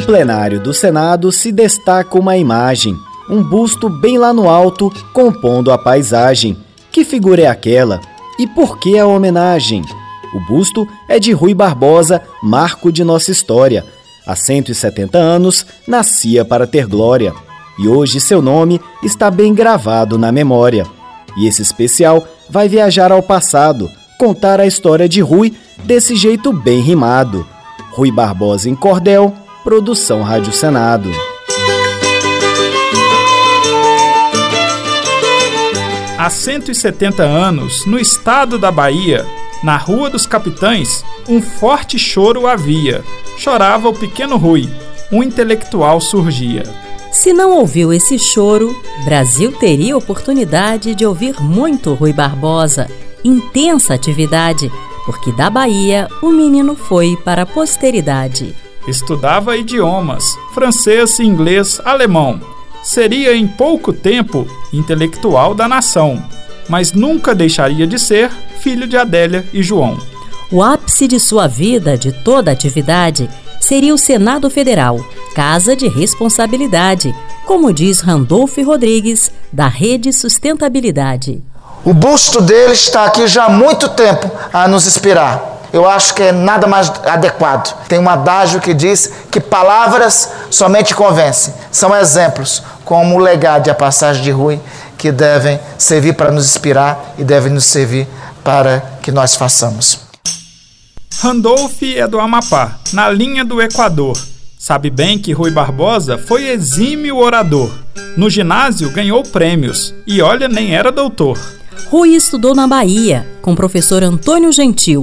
do plenário do Senado se destaca uma imagem, um busto bem lá no alto, compondo a paisagem. Que figura é aquela? E por que a homenagem? O busto é de Rui Barbosa, marco de nossa história. Há 170 anos, nascia para ter glória. E hoje seu nome está bem gravado na memória. E esse especial vai viajar ao passado, contar a história de Rui desse jeito bem rimado. Rui Barbosa em Cordel, produção Rádio Senado. Há 170 anos, no estado da Bahia, na Rua dos Capitães, um forte choro havia. Chorava o pequeno Rui, um intelectual surgia. Se não ouviu esse choro, Brasil teria oportunidade de ouvir muito Rui Barbosa. Intensa atividade, porque da Bahia o menino foi para a posteridade. Estudava idiomas, francês, inglês, alemão seria em pouco tempo intelectual da nação, mas nunca deixaria de ser filho de Adélia e João. O ápice de sua vida, de toda atividade, seria o Senado Federal, casa de responsabilidade, como diz Randolph Rodrigues, da Rede Sustentabilidade. O busto dele está aqui já há muito tempo a nos inspirar eu acho que é nada mais adequado. Tem um adágio que diz que palavras somente convencem. São exemplos, como o legado e a passagem de Rui, que devem servir para nos inspirar e devem nos servir para que nós façamos. Randolph é do Amapá, na linha do Equador. Sabe bem que Rui Barbosa foi exímio orador. No ginásio ganhou prêmios e olha, nem era doutor. Rui estudou na Bahia com o professor Antônio Gentil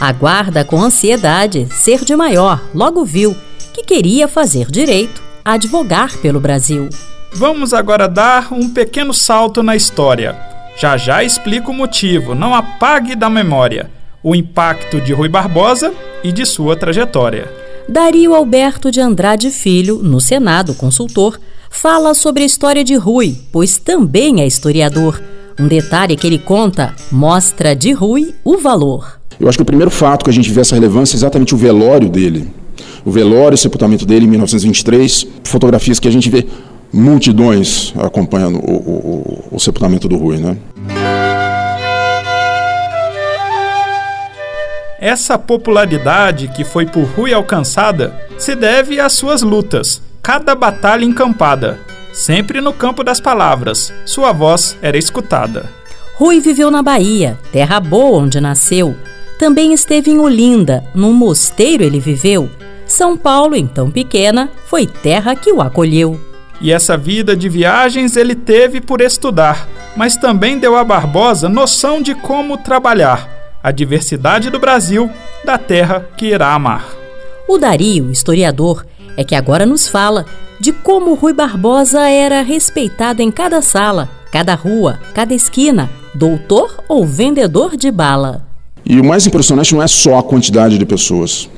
Aguarda com ansiedade ser de maior, logo viu que queria fazer direito, advogar pelo Brasil. Vamos agora dar um pequeno salto na história. Já já explico o motivo, não apague da memória o impacto de Rui Barbosa e de sua trajetória. Dario Alberto de Andrade Filho, no Senado consultor, fala sobre a história de Rui, pois também é historiador. Um detalhe que ele conta mostra de Rui o valor. Eu acho que o primeiro fato que a gente vê essa relevância é exatamente o velório dele. O velório, o sepultamento dele em 1923, fotografias que a gente vê multidões acompanhando o, o, o sepultamento do Rui, né? Essa popularidade que foi por Rui alcançada se deve às suas lutas, cada batalha encampada. Sempre no campo das palavras, sua voz era escutada. Rui viveu na Bahia, terra boa onde nasceu, também esteve em Olinda, num mosteiro ele viveu. São Paulo, então pequena, foi terra que o acolheu. E essa vida de viagens ele teve por estudar, mas também deu a Barbosa noção de como trabalhar, a diversidade do Brasil, da terra que irá amar. O Dario, historiador, é que agora nos fala de como Rui Barbosa era respeitado em cada sala, cada rua, cada esquina, doutor ou vendedor de bala. E o mais impressionante não é só a quantidade de pessoas.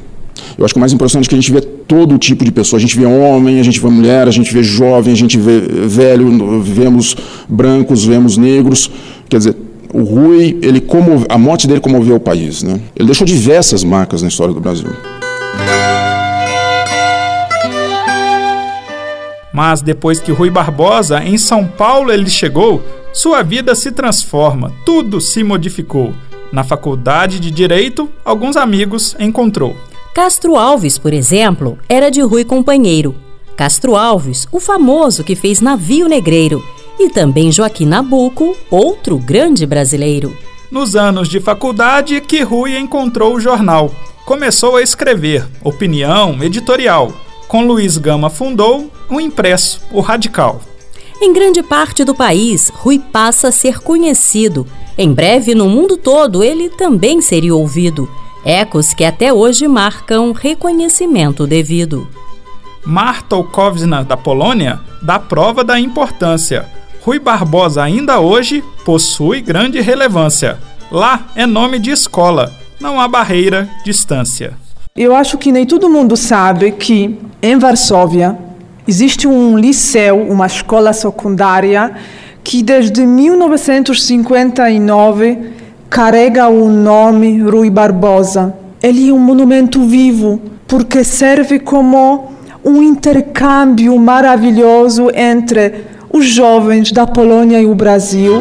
Eu acho que o mais impressionante é que a gente vê todo tipo de pessoa. A gente vê homem, a gente vê mulher, a gente vê jovem, a gente vê velho, vemos brancos, vemos negros. Quer dizer, o Rui, ele comove, a morte dele comoveu o país. Né? Ele deixou diversas marcas na história do Brasil. Mas depois que Rui Barbosa, em São Paulo, ele chegou, sua vida se transforma, tudo se modificou. Na faculdade de Direito, alguns amigos encontrou. Castro Alves, por exemplo, era de Rui Companheiro. Castro Alves, o famoso que fez Navio Negreiro, e também Joaquim Nabuco, outro grande brasileiro. Nos anos de faculdade que Rui encontrou o jornal. Começou a escrever opinião editorial. Com Luiz Gama fundou o impresso, o Radical. Em grande parte do país, Rui passa a ser conhecido em breve, no mundo todo, ele também seria ouvido. Ecos que até hoje marcam reconhecimento devido. Marta Olkowska, da Polônia, dá prova da importância. Rui Barbosa, ainda hoje, possui grande relevância. Lá é nome de escola, não há barreira, distância. Eu acho que nem todo mundo sabe que em Varsóvia existe um liceu, uma escola secundária que desde 1959 carrega o nome Rui Barbosa. Ele é um monumento vivo porque serve como um intercâmbio maravilhoso entre os jovens da Polônia e o Brasil.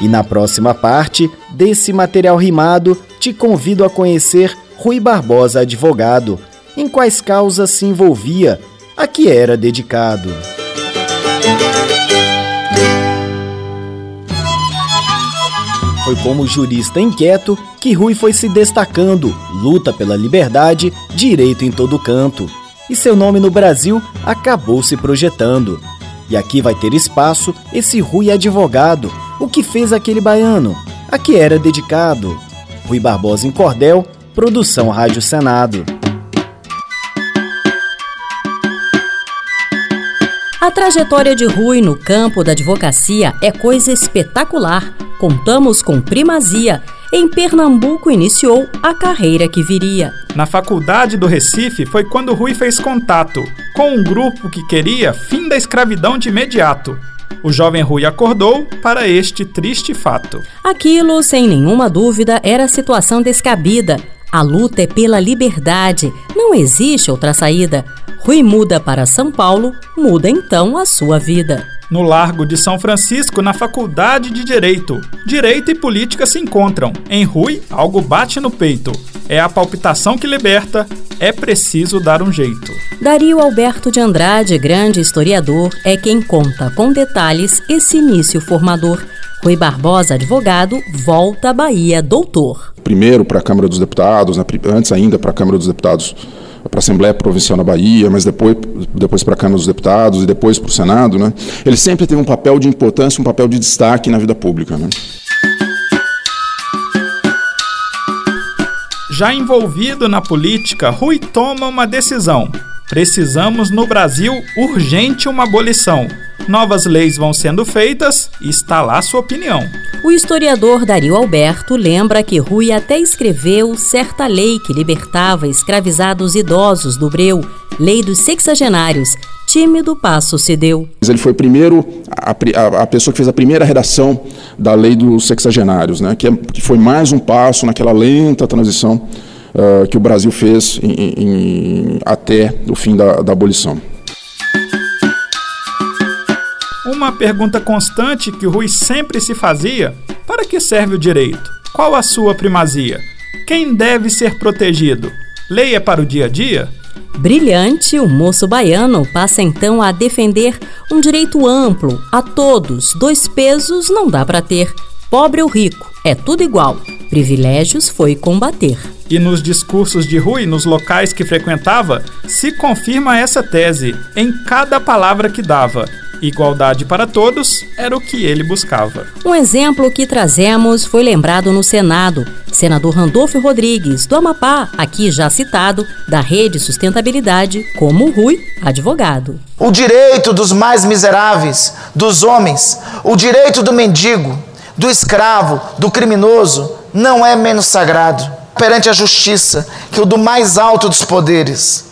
E na próxima parte desse material rimado, te convido a conhecer Rui Barbosa, advogado, em quais causas se envolvia, a que era dedicado. Foi como jurista inquieto que Rui foi se destacando, luta pela liberdade, direito em todo canto. E seu nome no Brasil acabou se projetando. E aqui vai ter espaço esse Rui advogado, o que fez aquele baiano, a que era dedicado. Rui Barbosa em Cordel, produção Rádio Senado. A trajetória de Rui no campo da advocacia é coisa espetacular contamos com primazia. Em Pernambuco iniciou a carreira que viria. Na faculdade do Recife foi quando Rui fez contato com um grupo que queria fim da escravidão de imediato. O jovem Rui acordou para este triste fato. Aquilo, sem nenhuma dúvida, era situação descabida. A luta é pela liberdade, não existe outra saída. Rui muda para São Paulo, muda então a sua vida no Largo de São Francisco, na Faculdade de Direito. Direito e política se encontram. Em Rui, algo bate no peito. É a palpitação que liberta, é preciso dar um jeito. Dario Alberto de Andrade, grande historiador, é quem conta com detalhes esse início formador. Rui Barbosa, advogado, volta à Bahia, doutor. Primeiro para a Câmara dos Deputados, antes ainda para a Câmara dos Deputados para a Assembleia Provincial na Bahia, mas depois, depois para a Câmara dos Deputados e depois para o Senado, né? ele sempre teve um papel de importância, um papel de destaque na vida pública. Né? Já envolvido na política, Rui toma uma decisão. Precisamos no Brasil urgente uma abolição. Novas leis vão sendo feitas e está lá sua opinião. O historiador Dario Alberto lembra que Rui até escreveu certa lei que libertava escravizados idosos do Breu, lei dos sexagenários. Tímido passo se deu. Ele foi primeiro a, a, a, pessoa que fez a primeira redação da lei dos sexagenários, né, que, é, que foi mais um passo naquela lenta transição uh, que o Brasil fez em, em, até o fim da, da abolição. Uma pergunta constante que o Rui sempre se fazia: para que serve o direito? Qual a sua primazia? Quem deve ser protegido? Leia para o dia a dia? Brilhante, o moço baiano passa então a defender um direito amplo a todos. Dois pesos não dá para ter. Pobre ou rico, é tudo igual. Privilégios foi combater. E nos discursos de Rui, nos locais que frequentava, se confirma essa tese em cada palavra que dava. Igualdade para todos era o que ele buscava. Um exemplo que trazemos foi lembrado no Senado. Senador Randolfo Rodrigues, do Amapá, aqui já citado, da Rede Sustentabilidade, como Rui, advogado. O direito dos mais miseráveis, dos homens, o direito do mendigo, do escravo, do criminoso, não é menos sagrado perante a justiça que o do mais alto dos poderes.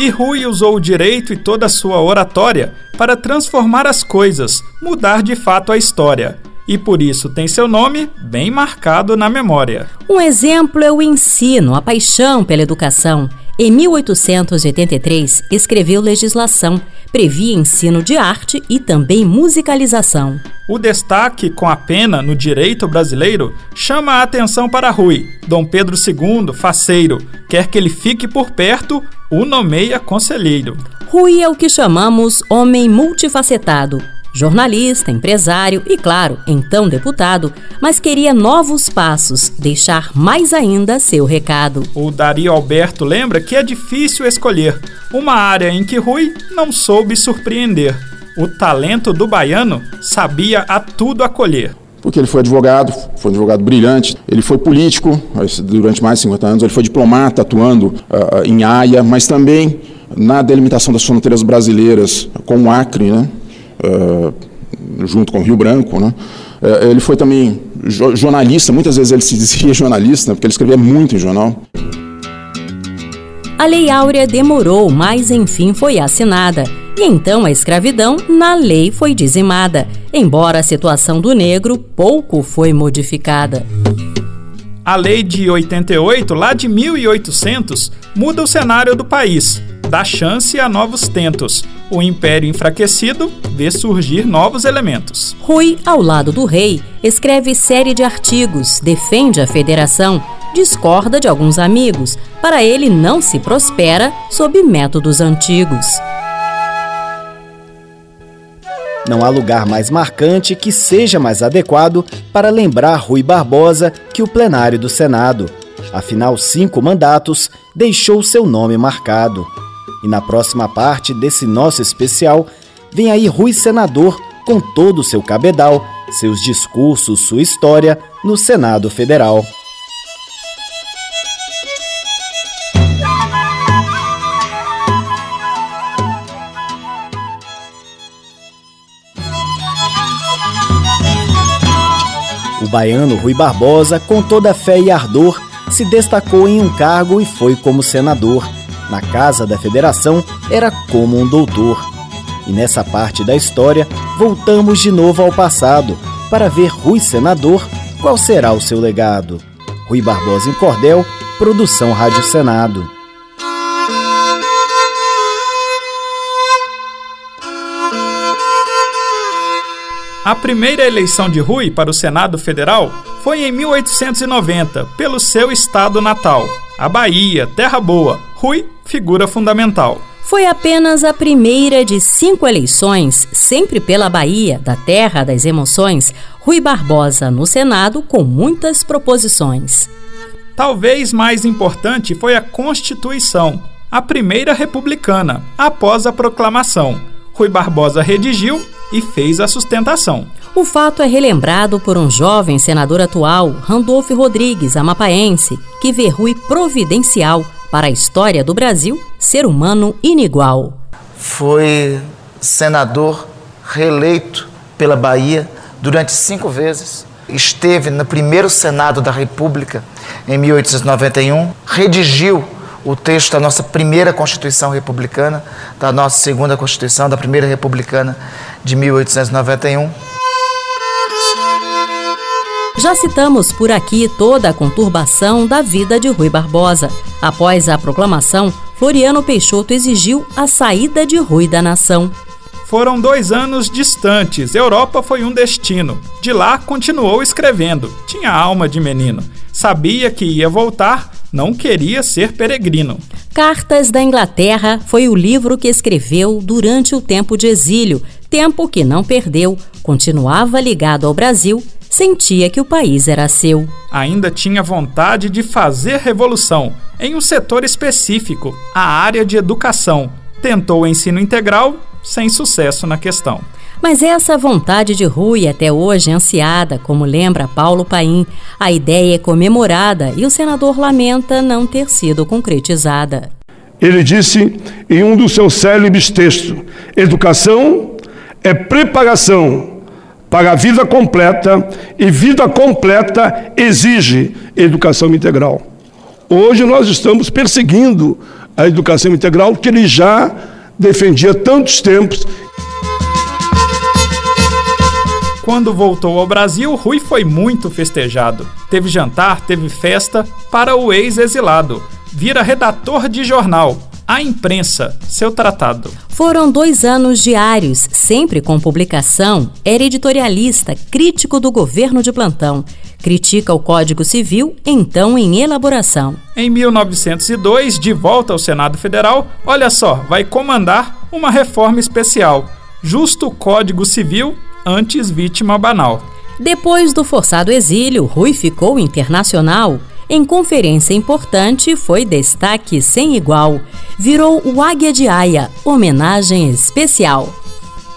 E Rui usou o direito e toda a sua oratória para transformar as coisas, mudar de fato a história. E por isso tem seu nome bem marcado na memória. Um exemplo é o ensino, a paixão pela educação. Em 1883, escreveu legislação, previa ensino de arte e também musicalização. O destaque com a pena no direito brasileiro chama a atenção para Rui. Dom Pedro II, faceiro, quer que ele fique por perto, o nomeia conselheiro. Rui é o que chamamos homem multifacetado jornalista, empresário e, claro, então deputado, mas queria novos passos, deixar mais ainda seu recado. O Dario Alberto lembra que é difícil escolher uma área em que Rui não soube surpreender. O talento do baiano sabia a tudo acolher porque ele foi advogado, foi um advogado brilhante, ele foi político durante mais de 50 anos, ele foi diplomata atuando uh, em Haia, mas também na delimitação das fronteiras brasileiras com o Acre, né? Uh, junto com o Rio Branco. Né? Uh, ele foi também jo jornalista, muitas vezes ele se dizia jornalista, porque ele escrevia muito em jornal. A Lei Áurea demorou, mas enfim foi assinada. E então a escravidão, na lei, foi dizimada, embora a situação do negro pouco foi modificada. A lei de 88, lá de 1800, muda o cenário do país, dá chance a novos tentos. O império enfraquecido vê surgir novos elementos. Rui, ao lado do rei, escreve série de artigos, defende a federação, discorda de alguns amigos. Para ele, não se prospera sob métodos antigos. Não há lugar mais marcante que seja mais adequado para lembrar Rui Barbosa que o plenário do Senado. Afinal, cinco mandatos deixou seu nome marcado. E na próxima parte desse nosso especial, vem aí Rui Senador com todo o seu cabedal, seus discursos, sua história no Senado Federal. baiano Rui Barbosa, com toda fé e ardor, se destacou em um cargo e foi como senador. Na Casa da Federação, era como um doutor. E nessa parte da história, voltamos de novo ao passado para ver Rui senador qual será o seu legado. Rui Barbosa em Cordel, Produção Rádio Senado. A primeira eleição de Rui para o Senado Federal foi em 1890, pelo seu estado natal, a Bahia, Terra Boa. Rui, figura fundamental. Foi apenas a primeira de cinco eleições, sempre pela Bahia, da terra das emoções, Rui Barbosa no Senado com muitas proposições. Talvez mais importante foi a Constituição, a primeira republicana, após a proclamação. Rui Barbosa redigiu e fez a sustentação. O fato é relembrado por um jovem senador atual, Randolfo Rodrigues, amapaense, que vê Rui providencial para a história do Brasil, ser humano inigual. Foi senador reeleito pela Bahia durante cinco vezes. Esteve no primeiro Senado da República em 1891, redigiu o texto da nossa primeira Constituição Republicana, da nossa segunda Constituição, da primeira Republicana de 1891. Já citamos por aqui toda a conturbação da vida de Rui Barbosa. Após a proclamação, Floriano Peixoto exigiu a saída de Rui da nação. Foram dois anos distantes. Europa foi um destino. De lá continuou escrevendo. Tinha alma de menino. Sabia que ia voltar não queria ser peregrino. Cartas da Inglaterra foi o livro que escreveu durante o tempo de exílio, tempo que não perdeu, continuava ligado ao Brasil, sentia que o país era seu. Ainda tinha vontade de fazer revolução em um setor específico, a área de educação. Tentou o ensino integral, sem sucesso na questão. Mas essa vontade de Rui até hoje é ansiada, como lembra Paulo Paim. A ideia é comemorada e o senador lamenta não ter sido concretizada. Ele disse em um dos seus célebres textos: educação é preparação para a vida completa e vida completa exige educação integral. Hoje nós estamos perseguindo a educação integral que ele já defendia tantos tempos Quando voltou ao Brasil, Rui foi muito festejado. Teve jantar, teve festa para o ex-exilado. Vira redator de jornal, a imprensa, seu tratado. Foram dois anos diários, sempre com publicação. Era editorialista, crítico do governo de plantão. Critica o Código Civil, então em elaboração. Em 1902, de volta ao Senado Federal, olha só, vai comandar uma reforma especial. Justo Código Civil antes vítima banal. Depois do forçado exílio, Rui ficou internacional. Em conferência importante, foi destaque sem igual. Virou o Águia de Aia, homenagem especial.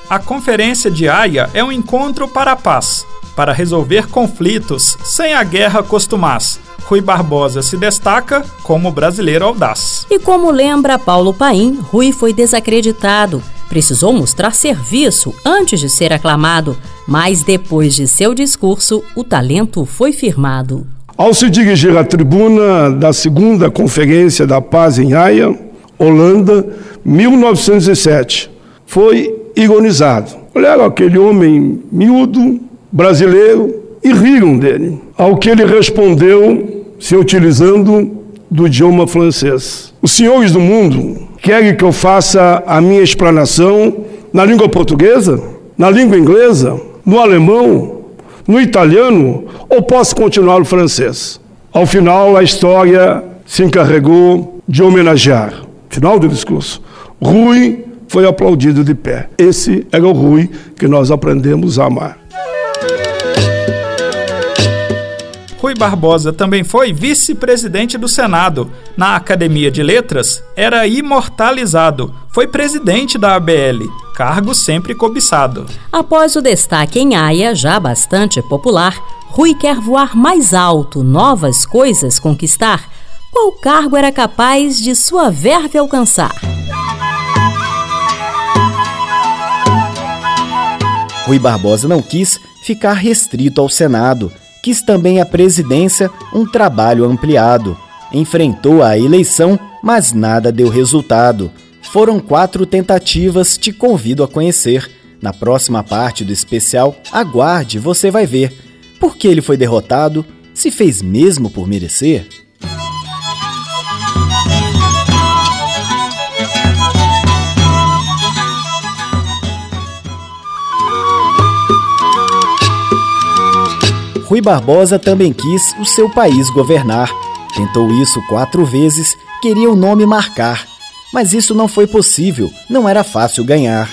A Conferência de Haia é um encontro para a paz, para resolver conflitos sem a guerra costumaz. Rui Barbosa se destaca como brasileiro audaz. E como lembra Paulo Paim, Rui foi desacreditado. Precisou mostrar serviço antes de ser aclamado, mas depois de seu discurso, o talento foi firmado. Ao se dirigir à tribuna da segunda Conferência da Paz em Haia, Holanda, 1907, foi ironizado. Olharam aquele homem miúdo, brasileiro, e riram dele. Ao que ele respondeu se utilizando do idioma francês. Os senhores do mundo querem que eu faça a minha explanação na língua portuguesa, na língua inglesa, no alemão, no italiano ou posso continuar no francês? Ao final, a história se encarregou de homenagear. Final do discurso. Rui foi aplaudido de pé. Esse era o Rui que nós aprendemos a amar. Rui Barbosa também foi vice-presidente do Senado. Na Academia de Letras, era imortalizado. Foi presidente da ABL, cargo sempre cobiçado. Após o destaque em Haia, já bastante popular, Rui quer voar mais alto, novas coisas conquistar. Qual cargo era capaz de sua verve alcançar? Rui Barbosa não quis ficar restrito ao Senado quis também a presidência um trabalho ampliado. Enfrentou a eleição, mas nada deu resultado. Foram quatro tentativas, te convido a conhecer. Na próxima parte do especial, aguarde, você vai ver. Por que ele foi derrotado? Se fez mesmo por merecer? Rui Barbosa também quis o seu país governar. Tentou isso quatro vezes, queria o nome marcar. Mas isso não foi possível, não era fácil ganhar.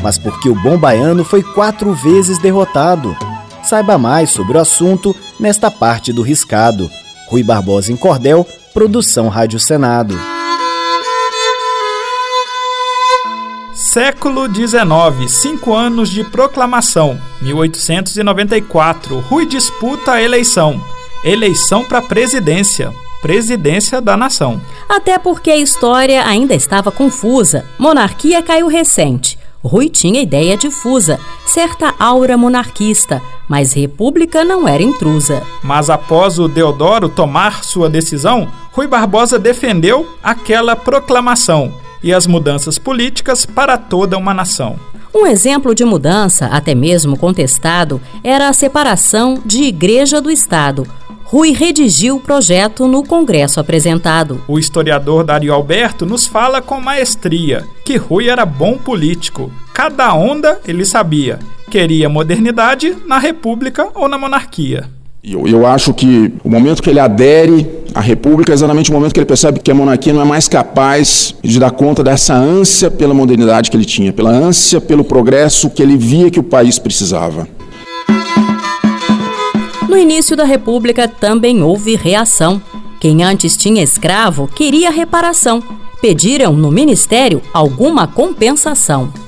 Mas porque o bom baiano foi quatro vezes derrotado. Saiba mais sobre o assunto nesta parte do riscado. Rui Barbosa em Cordel, Produção Rádio Senado. Século XIX, cinco anos de proclamação. 1894, Rui disputa a eleição. Eleição para presidência. Presidência da nação. Até porque a história ainda estava confusa. Monarquia caiu recente. Rui tinha ideia difusa, certa aura monarquista, mas república não era intrusa. Mas após o Deodoro tomar sua decisão, Rui Barbosa defendeu aquela proclamação e as mudanças políticas para toda uma nação. Um exemplo de mudança, até mesmo contestado, era a separação de Igreja do Estado. Rui redigiu o projeto no Congresso apresentado. O historiador Dario Alberto nos fala com maestria que Rui era bom político. Cada onda ele sabia. Queria modernidade na república ou na monarquia. Eu, eu acho que o momento que ele adere à República é exatamente o momento que ele percebe que a monarquia não é mais capaz de dar conta dessa ânsia pela modernidade que ele tinha, pela ânsia pelo progresso que ele via que o país precisava. No início da República também houve reação. Quem antes tinha escravo queria reparação. Pediram no ministério alguma compensação.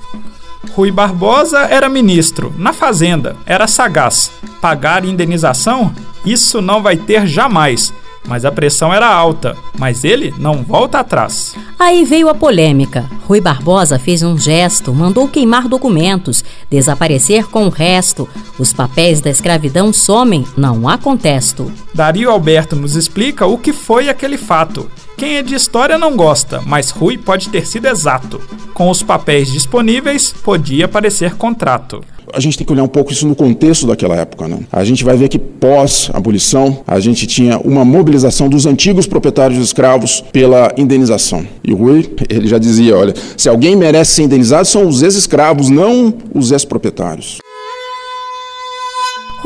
Rui Barbosa era ministro, na Fazenda, era sagaz. Pagar indenização? Isso não vai ter jamais. Mas a pressão era alta, mas ele não volta atrás. Aí veio a polêmica. Rui Barbosa fez um gesto, mandou queimar documentos, desaparecer com o resto. Os papéis da escravidão somem, não há contesto. Dario Alberto nos explica o que foi aquele fato. Quem é de história não gosta, mas Rui pode ter sido exato. Com os papéis disponíveis, podia parecer contrato a gente tem que olhar um pouco isso no contexto daquela época. Né? A gente vai ver que pós-abolição, a gente tinha uma mobilização dos antigos proprietários de escravos pela indenização. E o Rui, ele já dizia, olha, se alguém merece ser indenizado, são os ex-escravos, não os ex-proprietários.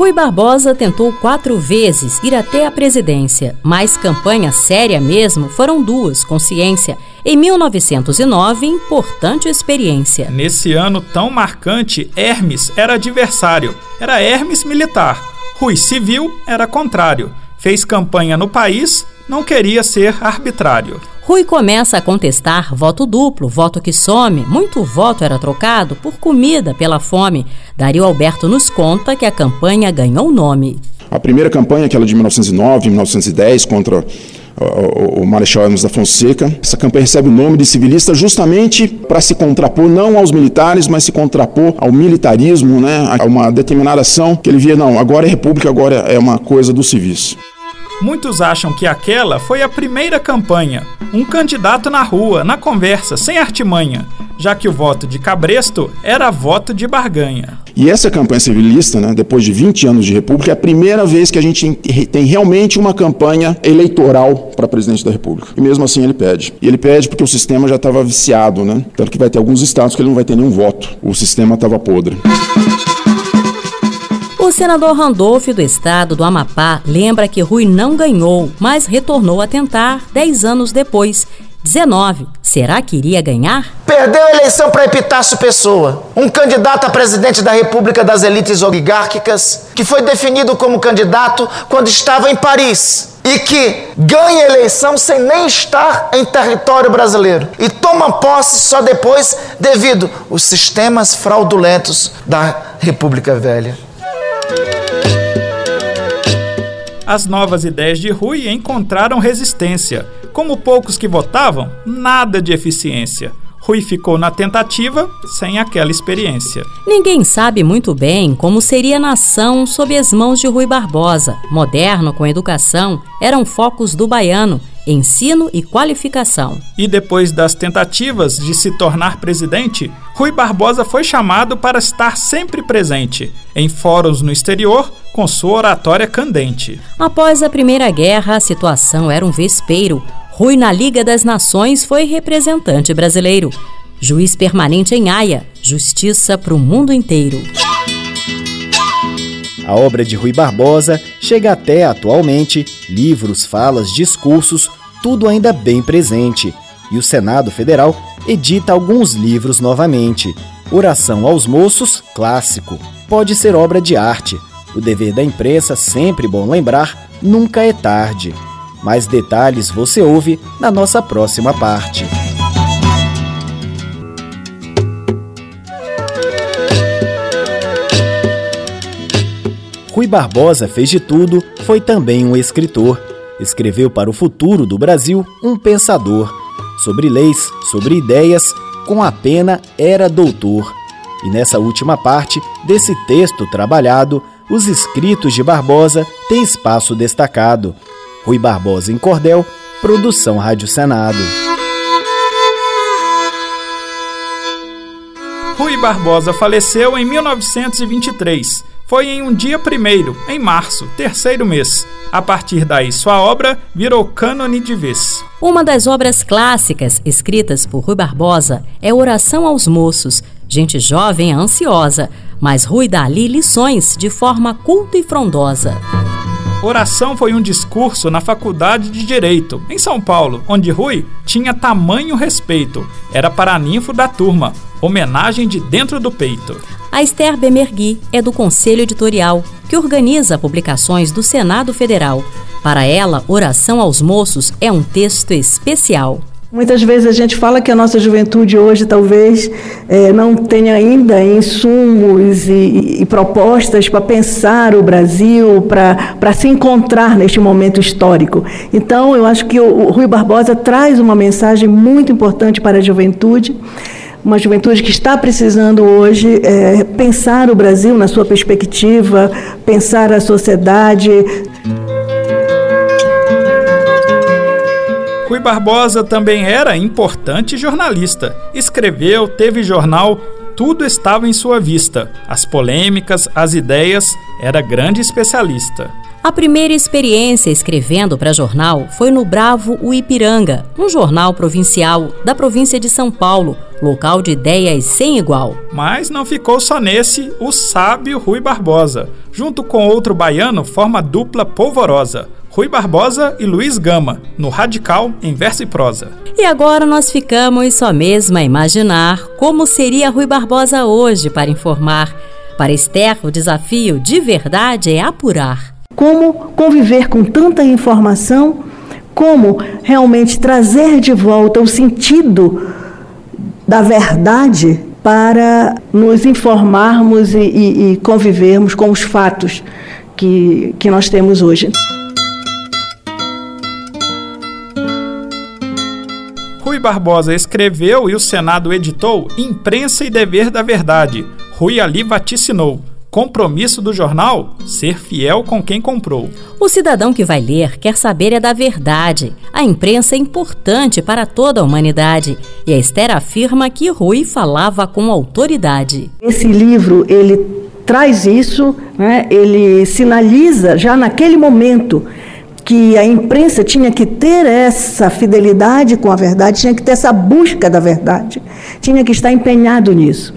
Rui Barbosa tentou quatro vezes ir até a presidência, mas campanha séria mesmo foram duas, com ciência. Em 1909, importante experiência. Nesse ano tão marcante, Hermes era adversário. Era Hermes militar. Rui civil era contrário. Fez campanha no país, não queria ser arbitrário. Rui começa a contestar voto duplo, voto que some, muito voto era trocado por comida pela fome. Dario Alberto nos conta que a campanha ganhou nome. A primeira campanha, aquela de 1909, 1910, contra o Marechal Hermes da Fonseca. Essa campanha recebe o nome de civilista justamente para se contrapor não aos militares, mas se contrapor ao militarismo, né, a uma determinada ação que ele via, não, agora é república, agora é uma coisa dos civis. Muitos acham que aquela foi a primeira campanha, um candidato na rua, na conversa, sem artimanha. já que o voto de Cabresto era voto de barganha. E essa campanha civilista, né, depois de 20 anos de República, é a primeira vez que a gente tem realmente uma campanha eleitoral para presidente da República. E mesmo assim ele pede. E ele pede porque o sistema já estava viciado, né? Tanto que vai ter alguns estados que ele não vai ter nenhum voto. O sistema estava podre. O senador Randolph do estado do Amapá lembra que Rui não ganhou, mas retornou a tentar 10 anos depois 19. Será que iria ganhar? Perdeu a eleição para Epitácio Pessoa, um candidato a presidente da República das Elites Oligárquicas, que foi definido como candidato quando estava em Paris e que ganha eleição sem nem estar em território brasileiro e toma posse só depois devido aos sistemas fraudulentos da República Velha. As novas ideias de Rui encontraram resistência como poucos que votavam, nada de eficiência. Rui ficou na tentativa sem aquela experiência. Ninguém sabe muito bem como seria a nação sob as mãos de Rui Barbosa. Moderno com educação eram focos do baiano, ensino e qualificação. E depois das tentativas de se tornar presidente, Rui Barbosa foi chamado para estar sempre presente em fóruns no exterior com sua oratória candente. Após a Primeira Guerra, a situação era um vespeiro. Rui, na Liga das Nações, foi representante brasileiro. Juiz permanente em Haia, justiça para o mundo inteiro. A obra de Rui Barbosa chega até atualmente, livros, falas, discursos, tudo ainda bem presente. E o Senado Federal edita alguns livros novamente. Oração aos Moços, clássico. Pode ser obra de arte. O dever da imprensa, sempre bom lembrar, nunca é tarde. Mais detalhes você ouve na nossa próxima parte. Rui Barbosa fez de tudo, foi também um escritor. Escreveu para o futuro do Brasil um pensador. Sobre leis, sobre ideias, com a pena era doutor. E nessa última parte desse texto trabalhado, os escritos de Barbosa têm espaço destacado. Rui Barbosa em Cordel, produção Rádio Senado. Rui Barbosa faleceu em 1923. Foi em um dia primeiro, em março, terceiro mês. A partir daí, sua obra virou cânone de vez. Uma das obras clássicas escritas por Rui Barbosa é Oração aos Moços. Gente jovem é ansiosa, mas Rui dá ali lições de forma culta e frondosa. Oração foi um discurso na Faculdade de Direito, em São Paulo, onde Rui tinha tamanho respeito. Era paraninfo da turma, homenagem de dentro do peito. A Esther Bemergui é do Conselho Editorial, que organiza publicações do Senado Federal. Para ela, Oração aos Moços é um texto especial. Muitas vezes a gente fala que a nossa juventude hoje talvez é, não tenha ainda insumos e, e propostas para pensar o Brasil, para se encontrar neste momento histórico. Então, eu acho que o, o Rui Barbosa traz uma mensagem muito importante para a juventude uma juventude que está precisando hoje é, pensar o Brasil na sua perspectiva, pensar a sociedade. Rui Barbosa também era importante jornalista. Escreveu, teve jornal, tudo estava em sua vista. As polêmicas, as ideias, era grande especialista. A primeira experiência escrevendo para jornal foi no Bravo o Ipiranga, um jornal provincial da província de São Paulo, local de ideias sem igual. Mas não ficou só nesse o sábio Rui Barbosa. Junto com outro baiano, forma dupla polvorosa. Rui Barbosa e Luiz Gama, no Radical em verso e prosa. E agora nós ficamos só mesmo a imaginar como seria Rui Barbosa hoje para informar. Para Esther, o desafio de verdade é apurar. Como conviver com tanta informação, como realmente trazer de volta o sentido da verdade para nos informarmos e, e, e convivermos com os fatos que, que nós temos hoje. Rui Barbosa escreveu e o Senado editou Imprensa e Dever da Verdade. Rui ali vaticinou. Compromisso do jornal? Ser fiel com quem comprou. O cidadão que vai ler quer saber é da verdade. A imprensa é importante para toda a humanidade. E a Esther afirma que Rui falava com autoridade. Esse livro, ele traz isso, né? ele sinaliza já naquele momento que a imprensa tinha que ter essa fidelidade com a verdade, tinha que ter essa busca da verdade, tinha que estar empenhado nisso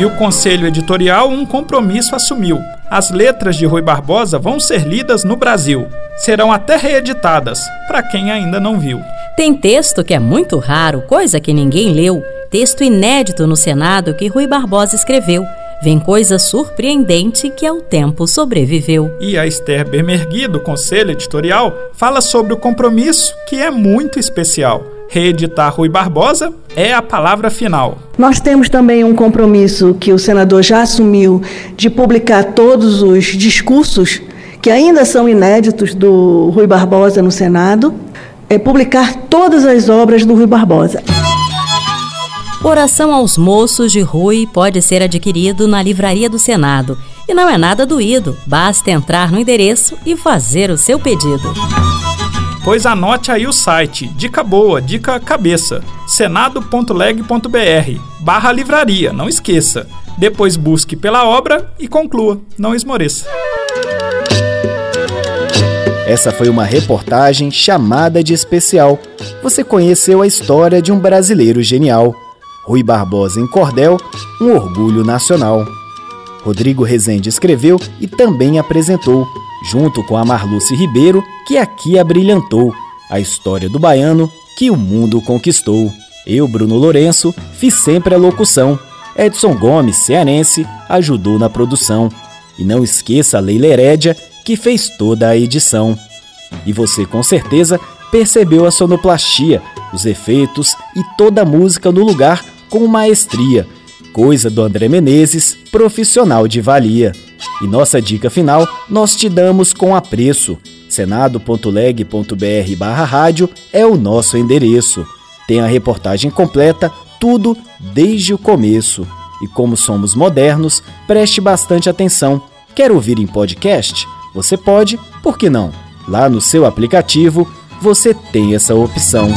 e o conselho editorial um compromisso assumiu. As letras de Rui Barbosa vão ser lidas no Brasil. Serão até reeditadas, para quem ainda não viu. Tem texto que é muito raro, coisa que ninguém leu. Texto inédito no Senado que Rui Barbosa escreveu. Vem coisa surpreendente que ao tempo sobreviveu. E a Esther Bemergui, do Conselho Editorial, fala sobre o compromisso que é muito especial reeditar Rui Barbosa é a palavra final. Nós temos também um compromisso que o senador já assumiu de publicar todos os discursos que ainda são inéditos do Rui Barbosa no Senado, é publicar todas as obras do Rui Barbosa. Oração aos Moços de Rui pode ser adquirido na Livraria do Senado. E não é nada doído, basta entrar no endereço e fazer o seu pedido pois anote aí o site Dica Boa, Dica Cabeça, senado.leg.br barra livraria, não esqueça. Depois busque pela obra e conclua, não esmoreça. Essa foi uma reportagem chamada de especial. Você conheceu a história de um brasileiro genial. Rui Barbosa em Cordel, um orgulho nacional. Rodrigo Rezende escreveu e também apresentou junto com a Marluce Ribeiro, que aqui abrilhantou a história do baiano que o mundo conquistou. Eu, Bruno Lourenço, fiz sempre a locução. Edson Gomes, cearense, ajudou na produção. E não esqueça a Leila Herédia, que fez toda a edição. E você com certeza percebeu a sonoplastia, os efeitos e toda a música no lugar com maestria, coisa do André Menezes, profissional de valia. E nossa dica final nós te damos com apreço. senado.leg.br barra rádio é o nosso endereço. Tem a reportagem completa, tudo desde o começo. E como somos modernos, preste bastante atenção. Quer ouvir em podcast? Você pode, por que não? Lá no seu aplicativo você tem essa opção.